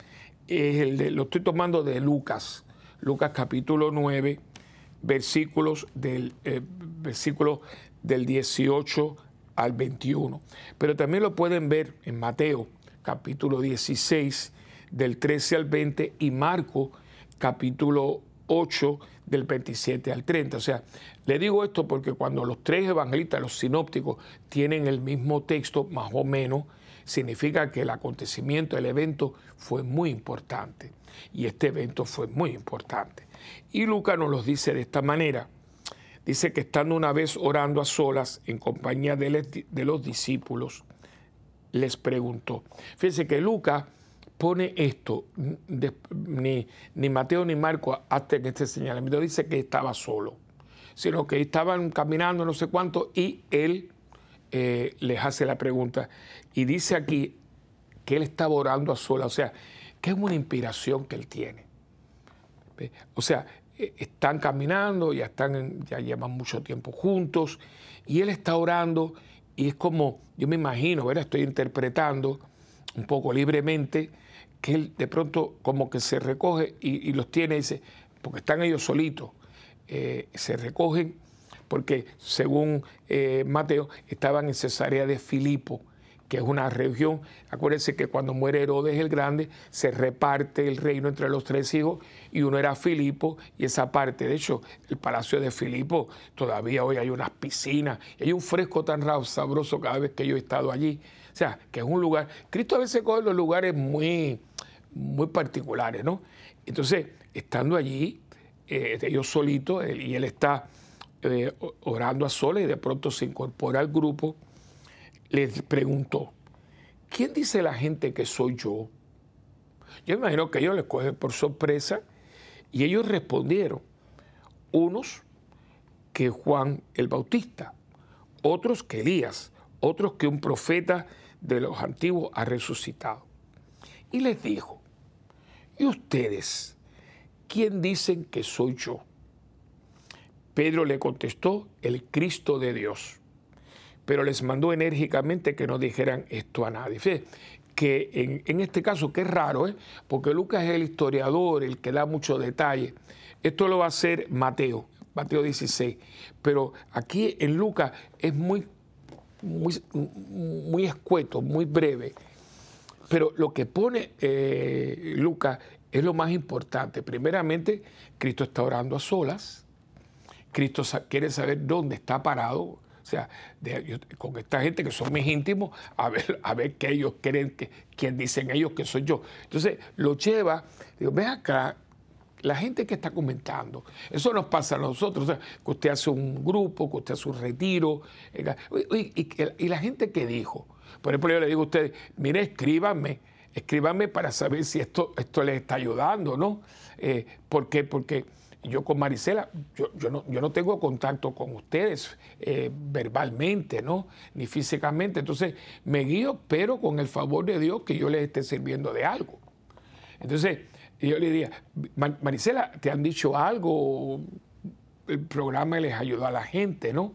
Speaker 1: es el de, lo estoy tomando de Lucas, Lucas capítulo 9 versículos del, eh, del 18 al 21. Pero también lo pueden ver en Mateo capítulo 16 del 13 al 20 y Marco capítulo 8 del 27 al 30. O sea, le digo esto porque cuando los tres evangelistas, los sinópticos, tienen el mismo texto, más o menos, significa que el acontecimiento, el evento fue muy importante. Y este evento fue muy importante. Y Lucas nos los dice de esta manera. Dice que estando una vez orando a solas en compañía de, los discípulos, les preguntó. Fíjense que Lucas pone esto, ni, Mateo ni Marco hasta que este señalamiento dice que estaba solo, sino que estaban caminando no sé cuánto y él eh, les hace la pregunta. Y dice aquí que él estaba orando a solas, o sea, que es una inspiración que él tiene. O sea, eh, están caminando, ya, están, ya llevan mucho tiempo juntos, y él está orando, y es como, yo me imagino, ¿verdad? estoy interpretando un poco libremente, que él de pronto como que se recoge y, los tiene, dice, porque están ellos solitos, eh, se recogen, porque según eh, Mateo, estaban en Cesarea de Filipo, que es una región. Acuérdense que cuando muere Herodes el Grande, se reparte el reino entre los tres hijos y uno era Filipo y esa parte, de hecho, el palacio de Filipo, todavía hoy hay unas piscinas, hay un fresco tan sabroso cada vez que yo he estado allí. O sea, que es un lugar, Cristo a veces coge los lugares muy, muy particulares, ¿no? Entonces, estando allí, eh, ellos solitos, y él está eh, orando a solas y de pronto se incorpora al grupo les preguntó, ¿quién dice la gente que soy yo? Yo imagino que ellos les cogen por sorpresa y ellos respondieron, unos que Juan el Bautista, otros que Elías, otros que un profeta de los antiguos ha resucitado. Y les dijo, ¿y ustedes quién dicen que soy yo? Pedro le contestó, el Cristo de Dios pero les mandó enérgicamente que no dijeran esto a nadie. Fíjense, que en, este caso, que es raro, ¿eh? porque Lucas es el historiador, el que da muchos detalles. Esto lo va a hacer Mateo, Mateo 16, pero aquí en Lucas es muy, muy, muy escueto, muy breve. Pero lo que pone eh, Lucas es lo más importante. Primeramente, Cristo está orando a solas. Cristo quiere saber dónde está parado sea, con esta gente que son mis íntimos, a ver, a ver qué ellos creen, que, quién dicen ellos que soy yo. Entonces lo lleva, digo, ve acá, la gente que está comentando, eso nos pasa a nosotros, o sea, que usted hace un grupo, que usted hace un retiro, y, la gente que dijo, por ejemplo, yo le digo a ustedes, mire, escríbanme, escríbanme para saber si esto, esto les está ayudando, ¿no? Eh, ¿Por qué? Porque yo con Marisela, yo, yo, no, yo no tengo contacto con ustedes eh, verbalmente, ¿no? Ni físicamente. Entonces me guío, pero con el favor de Dios que yo les esté sirviendo de algo. Entonces yo le diría, Marisela, ¿te han dicho algo? El programa les ayudó a la gente, ¿no?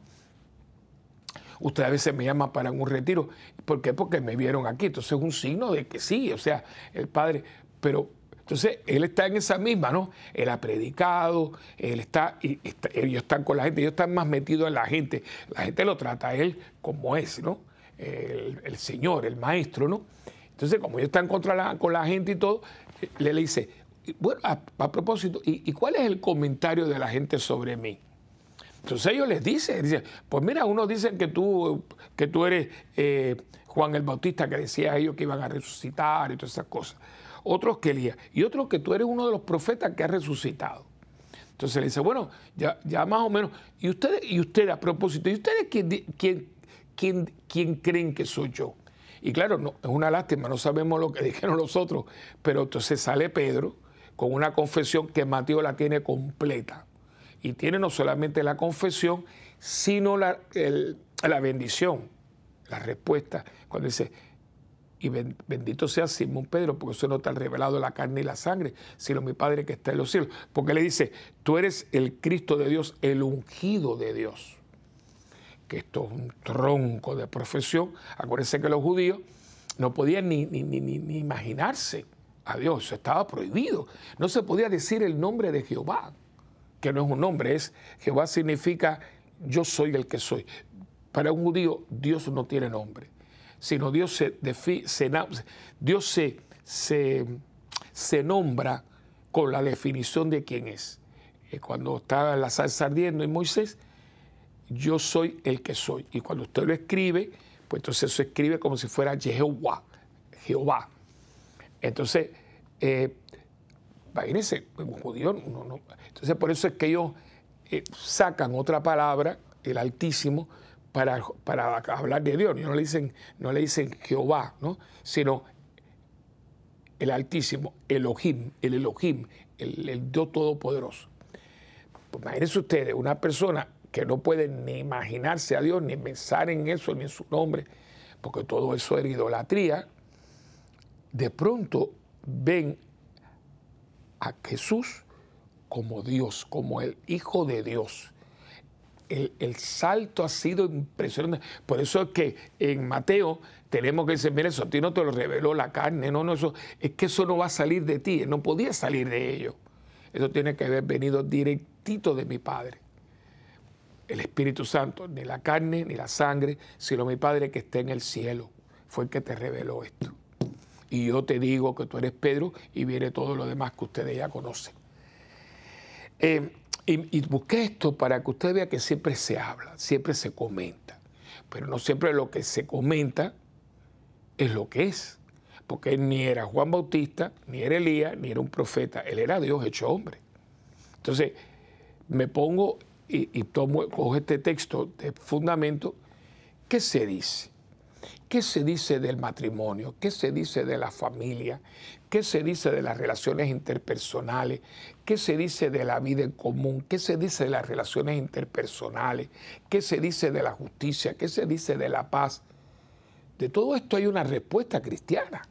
Speaker 1: Usted a veces me llama para un retiro. ¿Por qué? Porque me vieron aquí. Entonces es un signo de que sí, o sea, el Padre. Pero entonces, él está en esa misma, ¿no? Él ha predicado, él está, y ellos están con la gente, ellos están más metidos en la gente. La gente lo trata a él como es, ¿no? El, Señor, el Maestro, ¿no? Entonces, como ellos están contra la, con la gente y todo, le, dice, bueno, a, propósito, ¿y, cuál es el comentario de la gente sobre mí? Entonces ellos les dicen, dicen, pues mira, unos dicen que tú, que tú eres eh, Juan el Bautista, que decía ellos que iban a resucitar y todas esas cosas. Otros que Elías, y otros que tú eres uno de los profetas que ha resucitado. Entonces le dice, bueno, ya, ya más o menos, y ustedes, y ustedes a propósito, ¿y ustedes quién, quién, quién, quién creen que soy yo? Y claro, no, es una lástima, no sabemos lo que (laughs) dijeron los otros, pero entonces sale Pedro con una confesión que Mateo la tiene completa. Y tiene no solamente la confesión, sino la, la bendición, la respuesta, cuando dice, y bendito sea Simón Pedro, porque eso no ha revelado la carne y la sangre, sino mi Padre que está en los cielos. Porque le dice, tú eres el Cristo de Dios, el ungido de Dios. Que esto es un tronco de profesión. Acuérdense que los judíos no podían ni, ni, ni, ni imaginarse a Dios, eso estaba prohibido. No se podía decir el nombre de Jehová, que no es un nombre, es Jehová significa yo soy el que soy. Para un judío, Dios no tiene nombre, sino Dios se, Dios se, se, nombra con la definición de quién es. Eh, cuando estaba la salsa ardiendo en Moisés, yo soy el que soy. Y cuando usted lo escribe, pues entonces se escribe como si fuera Jehová, Jehová. Entonces, eh, imagínense, un judío, entonces por eso es que ellos eh, sacan otra palabra, el Altísimo, para, hablar de Dios. no le dicen, no le dicen Jehová, ¿no? sino el Altísimo, Elohim, el Elohim, el, Dios Todopoderoso. Pues imagínense ustedes, una persona que no puede ni imaginarse a Dios, ni pensar en eso, ni en su nombre, porque todo eso era idolatría, de pronto ven a Jesús como Dios, como el Hijo de Dios. El, salto ha sido impresionante. Por eso es que en Mateo tenemos que decir, mira, eso a ti no te lo reveló la carne, no, no, eso, es que eso no va a salir de ti, no podía salir de ello. Eso tiene que haber venido directito de mi Padre. El Espíritu Santo, ni la carne ni la sangre, sino mi Padre que está en el cielo, fue el que te reveló esto. Y yo te digo que tú eres Pedro y viene todo lo demás que ustedes ya conocen. Eh, y, busqué esto para que usted vea que siempre se habla, siempre se comenta, pero no siempre lo que se comenta es lo que es, porque él ni era Juan Bautista, ni era Elías, ni era un profeta, él era Dios hecho hombre. Entonces, me pongo y, tomo, cojo este texto de fundamento, ¿qué se dice? ¿Qué se dice del matrimonio? ¿Qué se dice de la familia? ¿Qué se dice de las relaciones interpersonales? ¿Qué se dice de la vida en común? ¿Qué se dice de las relaciones interpersonales? ¿Qué se dice de la justicia? ¿Qué se dice de la paz? De todo esto hay una respuesta cristiana.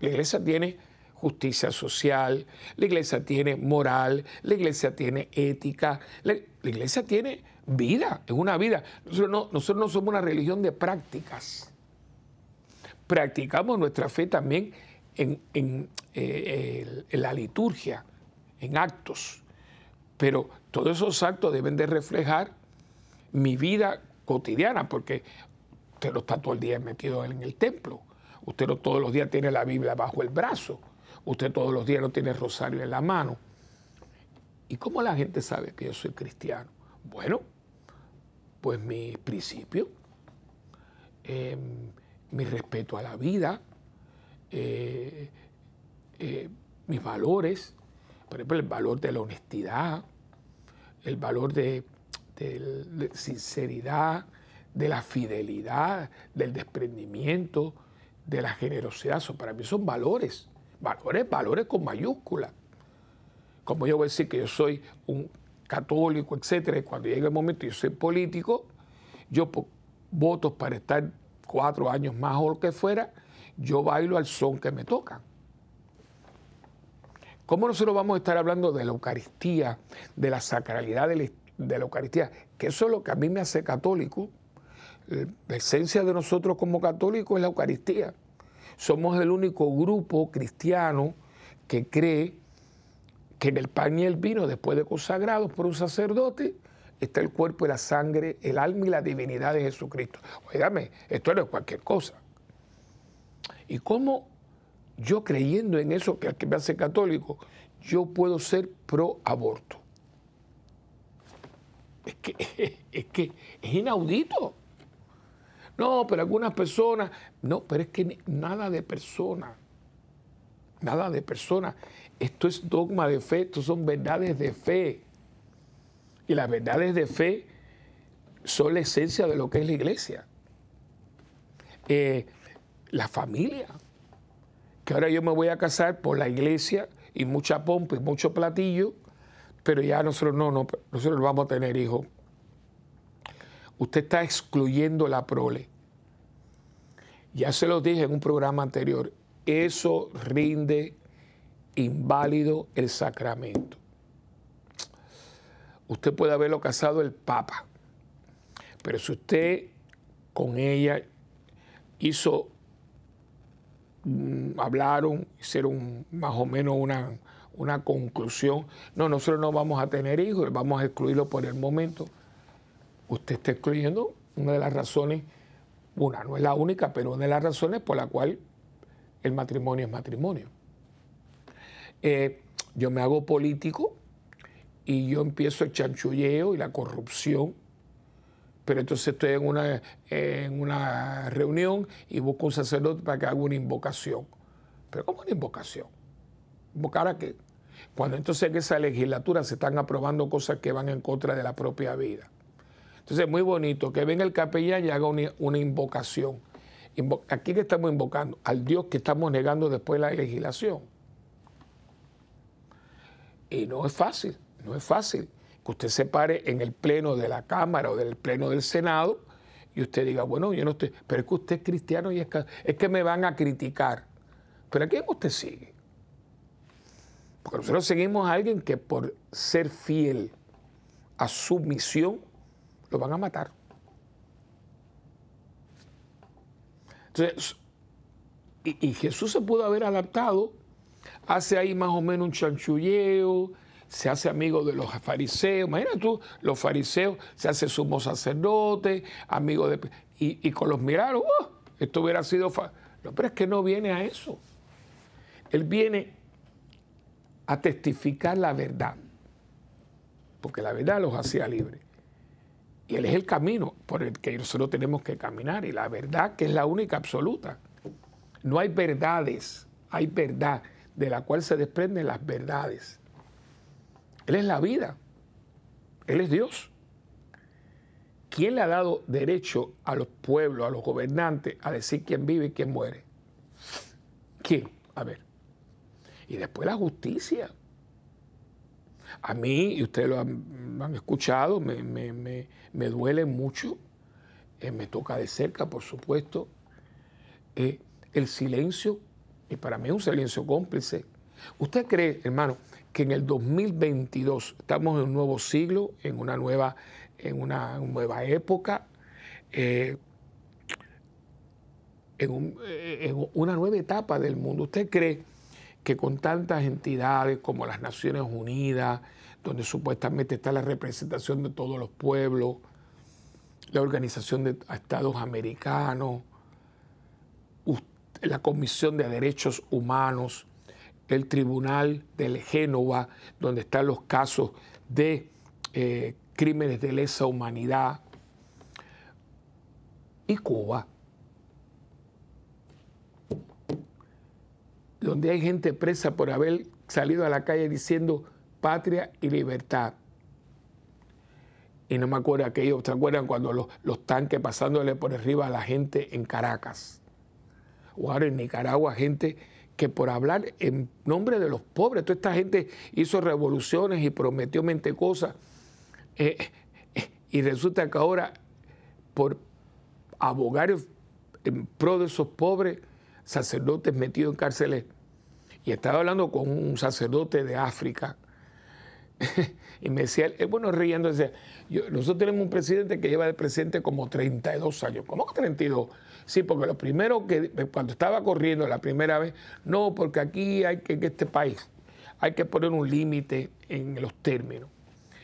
Speaker 1: La iglesia tiene justicia social, la iglesia tiene moral, la iglesia tiene ética, la, iglesia tiene vida, es una vida. Nosotros no, somos una religión de prácticas. Practicamos nuestra fe también en, eh, la liturgia, en actos. Pero todos esos actos deben de reflejar mi vida cotidiana, porque usted no está todo el día metido en el templo. Usted no todos los días tiene la Biblia bajo el brazo. Usted todos los días no tiene rosario en la mano. ¿Y cómo la gente sabe que yo soy cristiano? Bueno, pues mi principio, em, mi respeto a la vida, eh, eh, mis valores, por ejemplo, el valor de la honestidad, el valor de, de sinceridad, de la fidelidad, del desprendimiento, de la generosidad. Eso para mí son valores valores, valores con mayúsculas. Como yo voy a decir que yo soy un católico, etcétera, y cuando llegue el momento yo soy político, yo por para estar cuatro años más o lo que fuera, yo bailo al son que me toca. ¿Cómo nosotros vamos a estar hablando de la Eucaristía, de la sacralidad de la, Eucaristía? Que eso es lo que a mí me hace católico. La esencia de nosotros como católicos es la Eucaristía. Somos el único grupo cristiano que cree que en el pan y el vino, después de consagrados por un sacerdote, está el cuerpo y la sangre, el alma y la divinidad de Jesucristo. Óigame, esto no es cualquier cosa. ¿Y cómo yo creyendo en eso que, que me hace católico, yo puedo ser pro aborto? Es que, (laughs) es que es inaudito. No, pero algunas personas, no, pero es que nada de persona. nada de personas. Esto es dogma de fe, esto son verdades de fe. Y las verdades de fe son la esencia de lo que es la iglesia. Eh, la familia. Que ahora yo me voy a casar por la iglesia y mucha pompa y mucho platillo, pero ya nosotros no, no nosotros no vamos a tener hijos. Usted está excluyendo la prole. Ya se lo dije en un programa anterior, eso rinde inválido el sacramento. Usted puede haberlo casado el Papa, pero si usted con ella hizo, mm, hablaron, hicieron más o menos una, una conclusión, no, nosotros no vamos a tener hijos, vamos a excluirlo por el momento. Usted está excluyendo una de las razones una, no es la única, pero una de las razones por la cual el matrimonio es matrimonio. Eh, yo me hago político y yo empiezo el chanchulleo y la corrupción, pero entonces estoy en una, en una reunión y busco un sacerdote para que haga una invocación. ¿Pero cómo una invocación? ¿Invocar a qué? Cuando entonces en esa legislatura se están aprobando cosas que van en contra de la propia vida. Entonces es muy bonito que venga el capellán y haga una, invocación. Aquí que estamos invocando al Dios que estamos negando después de la legislación. Y no es fácil, no es fácil que usted se pare en el pleno de la Cámara o del pleno del Senado y usted diga, bueno, yo no estoy, pero es que usted es cristiano y es que, me van a criticar. Pero ¿a quién usted sigue? Porque nosotros seguimos a alguien que por ser fiel a su misión, lo van a matar. Entonces, y, Jesús se pudo haber adaptado, hace ahí más o menos un chanchulleo, se hace amigo de los fariseos. Imagina tú, los fariseos, se hace sumo sacerdote, amigo de. Y, con los miraron, oh, esto hubiera sido. No, pero es que no viene a eso. Él viene a testificar la verdad, porque la verdad los hacía libres. Y Él es el camino por el que nosotros tenemos que caminar. Y la verdad que es la única absoluta. No hay verdades, hay verdad de la cual se desprenden las verdades. Él es la vida. Él es Dios. ¿Quién le ha dado derecho a los pueblos, a los gobernantes, a decir quién vive y quién muere? ¿Quién? A ver. Y después la justicia. A mí, y ustedes lo han, escuchado, me, duele mucho, eh, me toca de cerca, por supuesto, eh, el silencio, y para mí es un silencio cómplice. ¿Usted cree, hermano, que en el 2022 estamos en un nuevo siglo, en una nueva, en una nueva época, eh, en, en, una nueva etapa del mundo? ¿Usted cree que con tantas entidades como las Naciones Unidas, donde supuestamente está la representación de todos los pueblos, la Organización de Estados Americanos, la Comisión de Derechos Humanos, el Tribunal del Génova, donde están los casos de eh, crímenes de lesa humanidad, y Cuba. donde hay gente presa por haber salido a la calle diciendo patria y libertad. Y no me acuerdo aquello, ¿se acuerdan cuando los, tanques pasándole por arriba a la gente en Caracas? O ahora en Nicaragua, gente que por hablar en nombre de los pobres, toda esta gente hizo revoluciones y prometió mente cosas. Eh, eh, y resulta que ahora, por abogar en pro de esos pobres, sacerdotes metidos en cárceles. Y estaba hablando con un sacerdote de África. (laughs) y me decía, es bueno, riendo, decía, nosotros tenemos un presidente que lleva de presidente como 32 años. ¿Cómo que 32? Sí, porque lo primero que, cuando estaba corriendo la primera vez, no, porque aquí hay que, en este país, hay que poner un límite en los términos.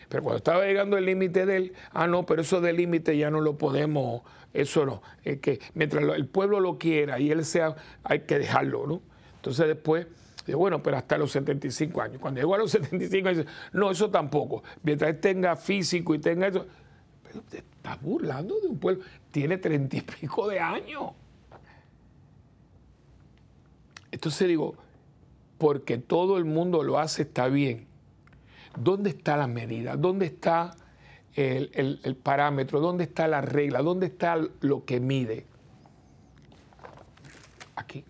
Speaker 1: Pero cuando estaba llegando el límite de él, ah, no, pero eso del límite ya no lo podemos, eso no. Es que mientras el pueblo lo quiera y él sea, hay que dejarlo, ¿no? Entonces después, bueno, pero hasta los 75 años. Cuando llegó a los (laughs) 75 años, no, eso tampoco. Mientras él tenga físico y tenga eso. Pero te estás burlando de un pueblo. Tiene treinta y pico de años. Entonces digo, porque todo el mundo lo hace, está bien. ¿Dónde está la medida? ¿Dónde está el, parámetro? ¿Dónde está la regla? ¿Dónde está lo que mide? Aquí.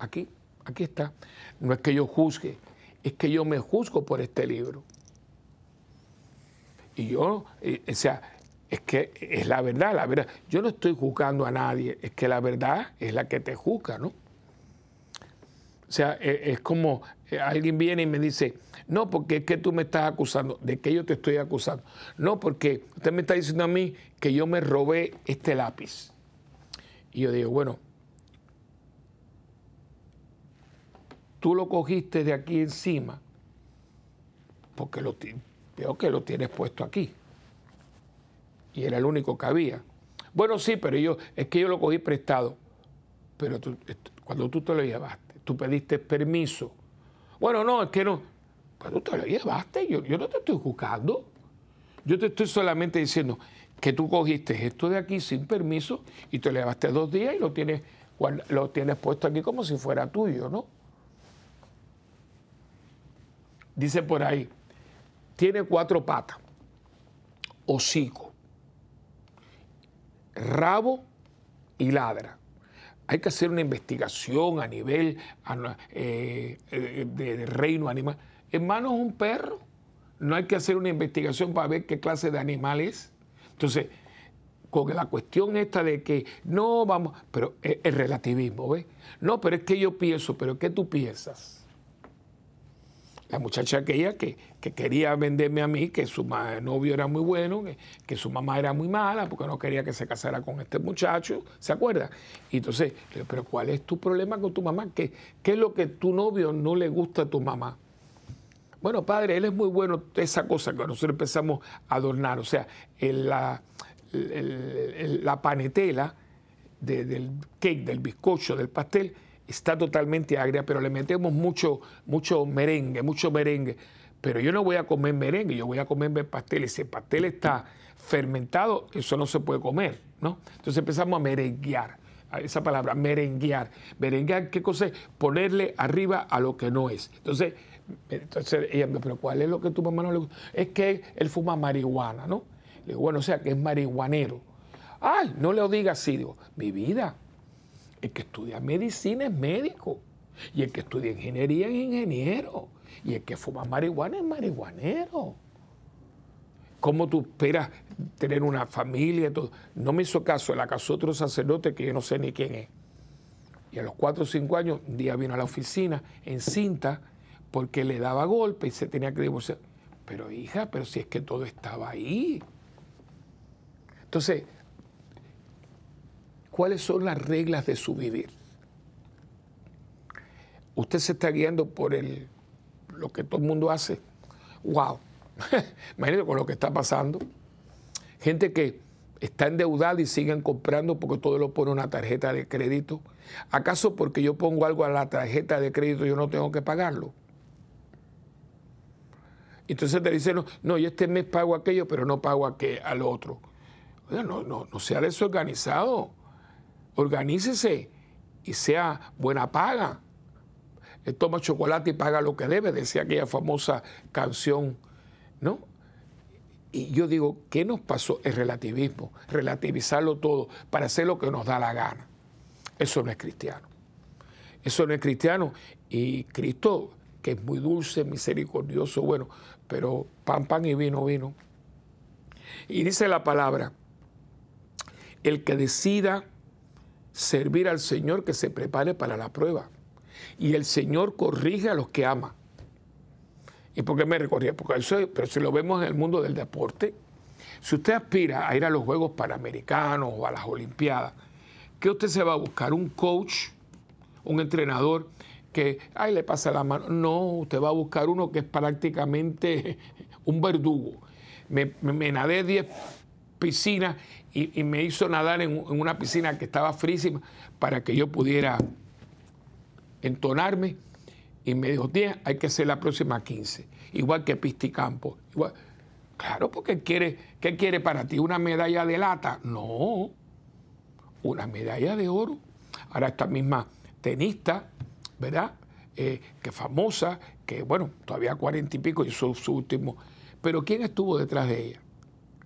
Speaker 1: Aquí. Aquí está. No es que yo juzgue, es que yo me juzgo por este libro. Y yo, eh, o sea, es que es la verdad, la verdad. Yo no estoy juzgando a nadie, es que la verdad es la que te juzga, ¿no? O sea, e, es como eh, alguien viene y me dice, no, porque es que tú me estás acusando. ¿De qué yo te estoy acusando? No, porque usted me está diciendo a mí que yo me robé este lápiz. Y yo digo, bueno, tú lo cogiste de aquí encima, porque lo, veo que lo tienes puesto aquí. Y era el único que había. Bueno, sí, pero yo, es que yo lo cogí prestado. Pero cuando tú te lo llevaste tú pediste permiso. Bueno, no, es que no. Pues tú te lo llevaste, yo, yo no te estoy juzgando. Yo te estoy solamente diciendo que tú cogiste esto de aquí sin permiso y te lo llevaste dos días y lo tienes, lo tienes puesto aquí como si fuera tuyo, ¿no? Dice por ahí, tiene cuatro patas, hocico, rabo y ladra hay que hacer una investigación a nivel eh, eh, de, reino animal. Hermano, es un perro. No hay que hacer una investigación para ver qué clase de animal es. Entonces, con la cuestión esta de que no vamos, pero el relativismo, ¿ves? No, pero es que yo pienso, pero ¿qué tú piensas? La muchacha aquella que, que, quería venderme a mí, que su novio era muy bueno, que, su mamá era muy mala, porque no quería que se casara con este muchacho, ¿se acuerda? Y entonces, pero ¿cuál es tu problema con tu mamá? ¿Qué, qué es lo que tu novio no le gusta a tu mamá? Bueno, padre, él es muy bueno, esa cosa que nosotros empezamos a adornar, o sea, la, la panetela del cake, del bizcocho, del pastel, está totalmente agria, pero le metemos mucho, mucho merengue, mucho merengue. Pero yo no voy a comer merengue, yo voy a comer pastel. El pastel está fermentado, eso no se puede comer, ¿no? Entonces empezamos a merenguear. Esa palabra, merenguear. Merenguear, ¿qué cosa es? Ponerle arriba a lo que no es. Entonces, entonces ella me pero ¿cuál es lo que tu mamá no le gusta? Es que él fuma marihuana, ¿no? Le digo, bueno, o sea, que es marihuanero. Ay, no le digas así. Digo, mi vida, el que estudia medicina es médico. Y el que estudia ingeniería es ingeniero. Y el que fuma marihuana es marihuanero. ¿Cómo tú esperas tener una familia? Todo? No me hizo caso, la casó otro sacerdote que yo no sé ni quién es. Y a los cuatro o cinco años, un día vino a la oficina en cinta porque le daba golpe y se tenía que divorciar. Pero hija, pero si es que todo estaba ahí. Entonces, cuáles son las reglas de su vivir. Usted se está guiando por el, lo que todo el mundo hace. ¡Wow! (laughs) Imagínate con lo que está pasando. Gente que está endeudada y siguen comprando porque todo lo pone una tarjeta de crédito. ¿Acaso porque yo pongo algo a la tarjeta de crédito yo no tengo que pagarlo? Entonces te dicen, no, no, yo este mes pago aquello, pero no pago aquel, al otro. no, no, no sea desorganizado organícese y sea buena paga. Toma chocolate y paga lo que debe, decía aquella famosa canción, ¿no? Y yo digo, ¿qué nos pasó? El relativismo, relativizarlo todo para hacer lo que nos da la gana. Eso no es cristiano. Eso no es cristiano. Y Cristo, que es muy dulce, misericordioso, bueno, pero pan, pan y vino, vino. Y dice la palabra, el que decida servir al Señor que se prepare para la prueba. Y el Señor corrige a los que ama. ¿Y por qué me recorría? Porque eso, pero si lo vemos en el mundo del deporte, si usted aspira a ir a los Juegos Panamericanos o a las Olimpiadas, ¿qué usted se va a buscar? ¿Un coach? ¿Un entrenador? que, ay, le pasa la mano. No, usted va a buscar uno que es prácticamente (laughs) un verdugo. Me, me nadé 10 piscinas y, me hizo nadar en, una piscina que estaba frísima para que yo pudiera entonarme. Y me dijo, tía, hay que ser la próxima 15. Igual que Pisticampo. Igual. Claro, porque quiere, ¿qué quiere para ti? ¿Una medalla de lata? No, una medalla de oro. Ahora esta misma tenista, ¿verdad? eh, que famosa, que bueno, todavía cuarenta y pico y su, su último. Pero ¿quién estuvo detrás de ella?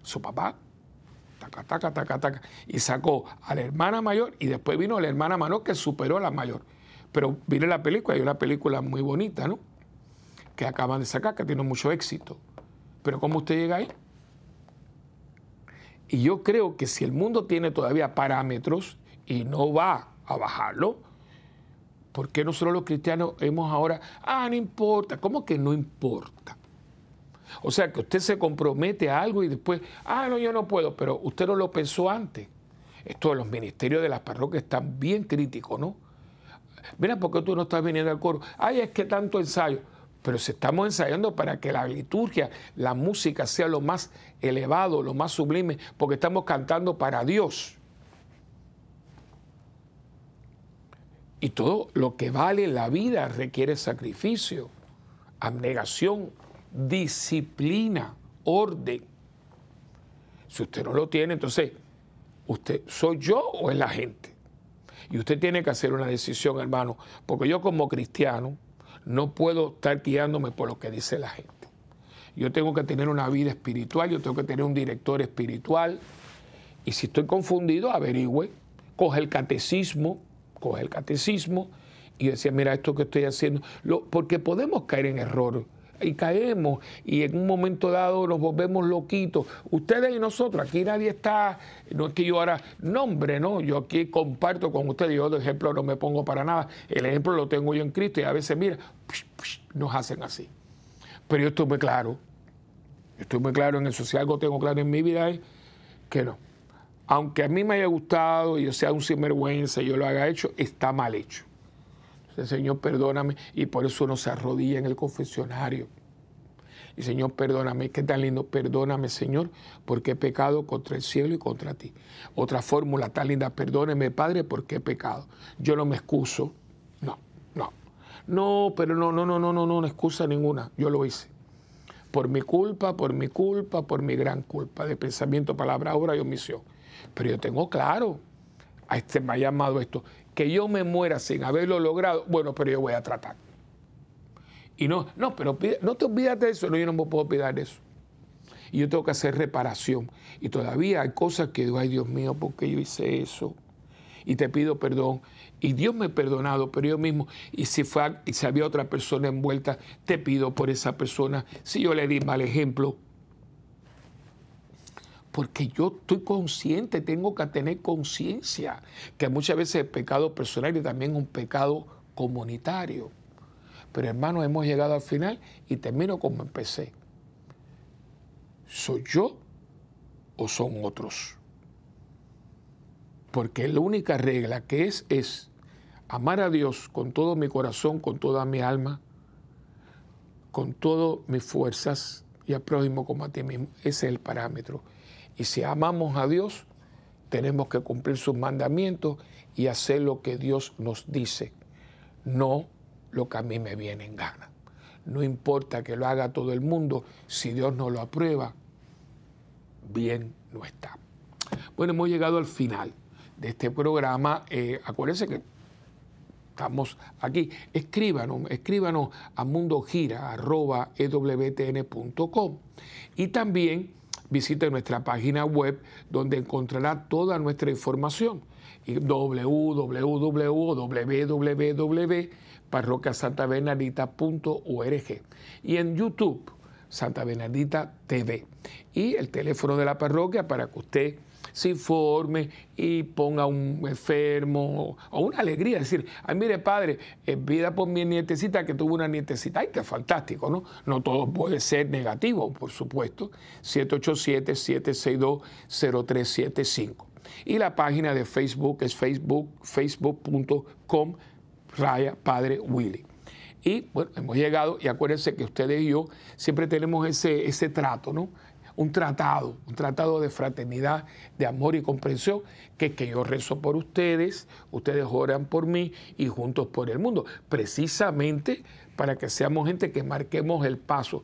Speaker 1: Su papá. Taca, taca. Y sacó a la hermana mayor y después vino la hermana menor que superó a la mayor. Pero viene la película, hay una película muy bonita, ¿no? Que acaban de sacar, que tiene mucho éxito. Pero ¿cómo usted llega ahí? Y yo creo que si el mundo tiene todavía parámetros y no va a bajarlo, ¿por qué nosotros los cristianos hemos ahora, ah, no importa? ¿Cómo que no importa? O sea, que usted se compromete a algo y después, ah, no, yo no puedo, pero usted no lo pensó antes. Esto de los ministerios de las parroquias están bien críticos, ¿no? Mira, ¿por qué tú no estás viniendo al coro? Ay, es que tanto ensayo. Pero si estamos ensayando para que la liturgia, la música sea lo más elevado, lo más sublime, porque estamos cantando para Dios. Y todo lo que vale la vida requiere sacrificio, abnegación, disciplina, orden. Si usted no lo tiene, entonces, ¿usted soy yo o es la gente? Y usted tiene que hacer una decisión, hermano, porque yo como cristiano no puedo estar guiándome por lo que dice la gente. Yo tengo que tener una vida espiritual, yo tengo que tener un director espiritual. Y si estoy confundido, averigüe, coge el catecismo, coge el catecismo y decía, mira, esto que estoy haciendo, porque podemos caer en error y caemos y en un momento dado nos volvemos loquitos. Ustedes y nosotros, aquí nadie está, no es que yo ahora nombre, ¿no? Yo aquí comparto con ustedes, yo de ejemplo no me pongo para nada, el ejemplo lo tengo yo en Cristo y a veces, mira, nos hacen así. Pero yo estoy muy claro, estoy muy claro en eso, si algo tengo claro en mi vida es que no. Aunque a mí me haya gustado yo sea un sinvergüenza yo lo haya hecho, está mal hecho. Señor, perdóname. Y por eso uno se arrodilla en el confesionario. Y Señor, perdóname. Qué tan lindo. Perdóname, Señor, porque he pecado contra el cielo y contra ti. Otra fórmula tan linda. Perdóneme, Padre, porque he pecado. Yo no me excuso. No, no. No, pero no, no, no, no, no, no, no excusa ninguna. Yo lo hice. Por mi culpa, por mi culpa, por mi gran culpa de pensamiento, palabra, obra y omisión. Pero yo tengo claro, a este me ha llamado esto, que yo me muera sin haberlo logrado, bueno, pero yo voy a tratar. Y no, no, pero no te olvides de eso, no, yo no me puedo olvidar de eso. Y yo tengo que hacer reparación. Y todavía hay cosas que digo, ay Dios mío, ¿por qué yo hice eso? Y te pido perdón. Y Dios me ha perdonado, pero yo mismo, y si, fue, y si había otra persona envuelta, te pido por esa persona. Si yo le di mal ejemplo, porque yo estoy consciente, tengo que tener conciencia que muchas veces el pecado personal y también un pecado comunitario. Pero hermanos, hemos llegado al final y termino como empecé. ¿Soy yo o son otros? Porque la única regla que es es amar a Dios con todo mi corazón, con toda mi alma, con todas mis fuerzas y al prójimo como a ti mismo. Ese es el parámetro. Y si amamos a Dios, tenemos que cumplir sus mandamientos y hacer lo que Dios nos dice, no lo que a mí me viene en gana. No importa que lo haga todo el mundo, si Dios no lo aprueba, bien no está. Bueno, hemos llegado al final de este programa. Eh, acuérdense que estamos aquí. Escríbanos, escríbanos a mundogira.ewtn.com y también visite nuestra página web donde encontrará toda nuestra información. Www.parroquiasantabernardita.org y en YouTube Santa Bernardita TV y el teléfono de la parroquia para que usted se informe y ponga un enfermo o una alegría. decir, ay, mire, padre, eh, vida por mi nietecita que tuvo una nietecita. Ay, qué fantástico, ¿no? No todo puede ser negativo, por supuesto. 787-762-0375. Y la página de Facebook es facebook, facebook.com raya padre Willy. Y bueno, hemos llegado y acuérdense que ustedes y yo siempre tenemos ese, ese trato, ¿no? Un tratado, un tratado de fraternidad, de amor y comprensión, que es que yo rezo por ustedes, ustedes oran por mí y juntos por el mundo, precisamente para que seamos gente que marquemos el paso.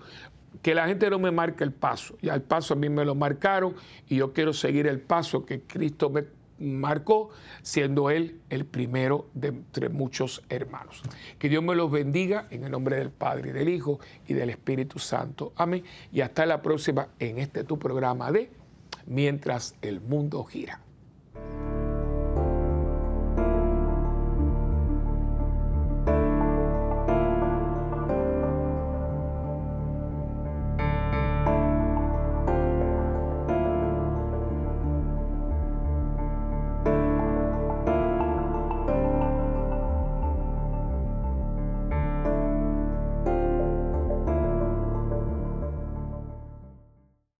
Speaker 1: Que la gente no me marque el paso, ya el paso a mí me lo marcaron y yo quiero seguir el paso que Cristo me marcó, siendo él el primero de entre muchos hermanos. Que Dios me los bendiga en el nombre del Padre y del Hijo y del Espíritu Santo. Amén. Y hasta la próxima en este tu programa de Mientras el mundo gira.